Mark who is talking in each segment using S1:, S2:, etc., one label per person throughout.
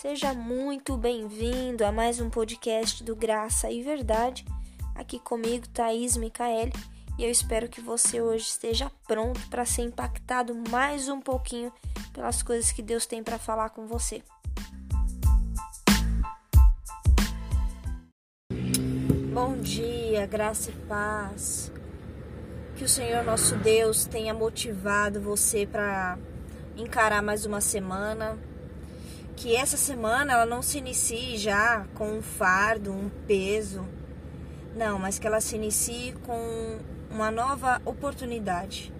S1: Seja muito bem-vindo a mais um podcast do Graça e Verdade. Aqui comigo, Thaís Micael, e eu espero que você hoje esteja pronto para ser impactado mais um pouquinho pelas coisas que Deus tem para falar com você. Bom dia, graça e paz. Que o Senhor nosso Deus tenha motivado você para encarar mais uma semana que essa semana ela não se inicie já com um fardo, um peso. Não, mas que ela se inicie com uma nova oportunidade.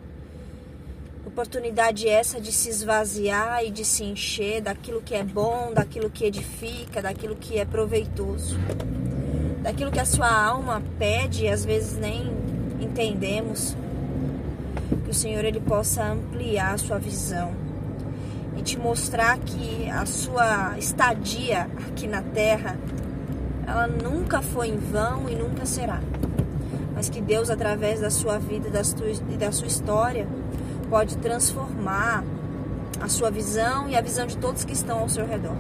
S1: Oportunidade essa de se esvaziar e de se encher daquilo que é bom, daquilo que edifica, daquilo que é proveitoso. Daquilo que a sua alma pede e às vezes nem entendemos. Que o Senhor ele possa ampliar a sua visão e te mostrar que a sua estadia aqui na Terra ela nunca foi em vão e nunca será. Mas que Deus, através da sua vida e da sua história, pode transformar a sua visão e a visão de todos que estão ao seu redor.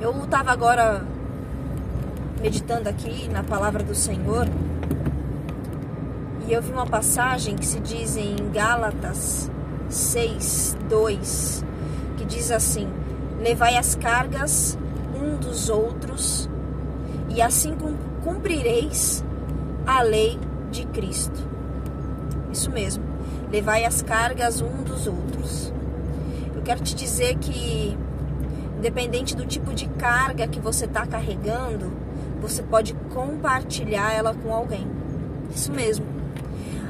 S1: Eu estava agora meditando aqui na palavra do Senhor e eu vi uma passagem que se diz em Gálatas 6, 2, que diz assim: Levai as cargas um dos outros, e assim cumprireis a lei de Cristo. Isso mesmo, levai as cargas um dos outros. Eu quero te dizer que, independente do tipo de carga que você está carregando, você pode compartilhar ela com alguém. Isso mesmo.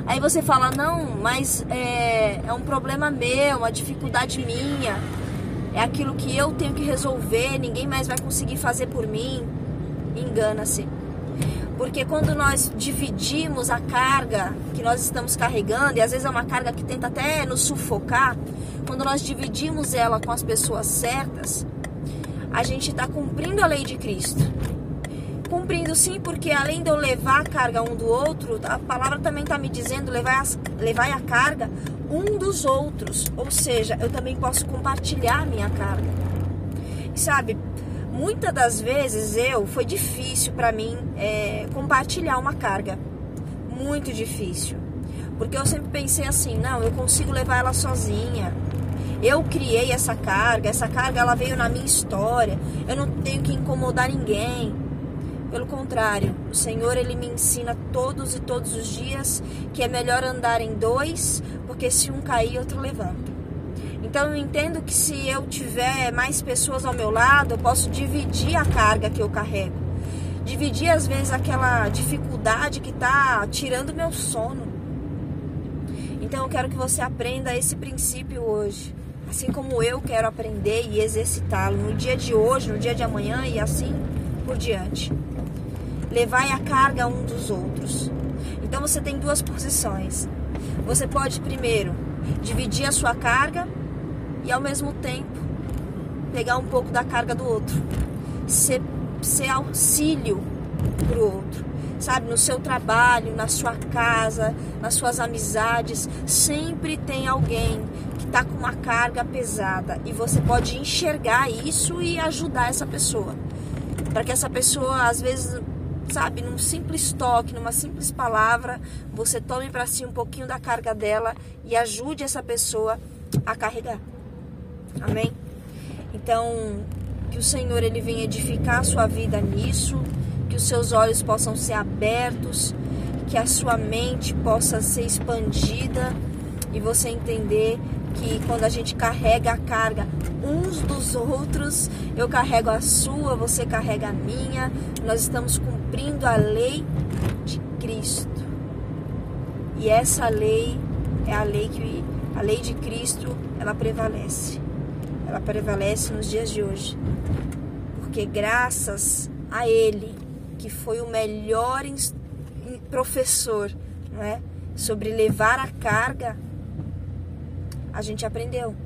S1: Aí você fala, não, mas é, é um problema meu, uma dificuldade minha, é aquilo que eu tenho que resolver, ninguém mais vai conseguir fazer por mim. Engana-se. Porque quando nós dividimos a carga que nós estamos carregando, e às vezes é uma carga que tenta até nos sufocar, quando nós dividimos ela com as pessoas certas, a gente está cumprindo a lei de Cristo. Cumprindo sim, porque além de eu levar a carga um do outro, a palavra também está me dizendo levar, as, levar a carga um dos outros. Ou seja, eu também posso compartilhar a minha carga. E sabe, muitas das vezes eu foi difícil para mim é, compartilhar uma carga. Muito difícil. Porque eu sempre pensei assim, não, eu consigo levar ela sozinha. Eu criei essa carga, essa carga ela veio na minha história. Eu não tenho que incomodar ninguém. Pelo contrário, o Senhor ele me ensina todos e todos os dias que é melhor andar em dois, porque se um cair, outro levanta. Então eu entendo que se eu tiver mais pessoas ao meu lado, eu posso dividir a carga que eu carrego. Dividir às vezes aquela dificuldade que está tirando meu sono. Então eu quero que você aprenda esse princípio hoje, assim como eu quero aprender e exercitá-lo no dia de hoje, no dia de amanhã e assim por diante levai a carga um dos outros. Então você tem duas posições. Você pode primeiro dividir a sua carga e ao mesmo tempo pegar um pouco da carga do outro. Ser, ser auxílio para o outro. Sabe, no seu trabalho, na sua casa, nas suas amizades, sempre tem alguém que está com uma carga pesada e você pode enxergar isso e ajudar essa pessoa. Para que essa pessoa, às vezes, sabe, num simples toque, numa simples palavra, você tome para si um pouquinho da carga dela e ajude essa pessoa a carregar. Amém? Então, que o Senhor ele venha edificar a sua vida nisso, que os seus olhos possam ser abertos, que a sua mente possa ser expandida e você entender que quando a gente carrega a carga uns dos outros, eu carrego a sua, você carrega a minha, nós estamos cumprindo a lei de Cristo. E essa lei é a lei que a lei de Cristo, ela prevalece. Ela prevalece nos dias de hoje. Porque graças a ele, que foi o melhor professor, não é? Sobre levar a carga a gente aprendeu.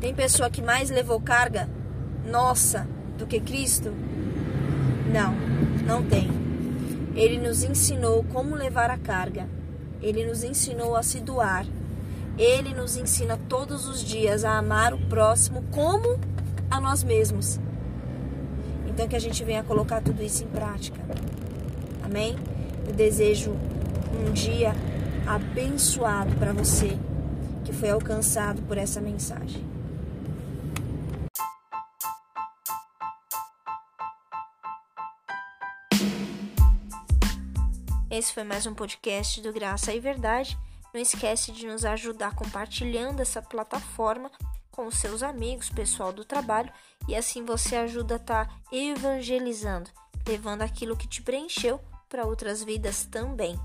S1: Tem pessoa que mais levou carga nossa do que Cristo? Não, não tem. Ele nos ensinou como levar a carga. Ele nos ensinou a se doar. Ele nos ensina todos os dias a amar o próximo como a nós mesmos. Então que a gente venha colocar tudo isso em prática. Amém? Eu desejo um dia abençoado para você que foi alcançado por essa mensagem. Esse foi mais um podcast do Graça e Verdade. Não esquece de nos ajudar compartilhando essa plataforma com seus amigos, pessoal do trabalho, e assim você ajuda a estar tá evangelizando, levando aquilo que te preencheu para outras vidas também.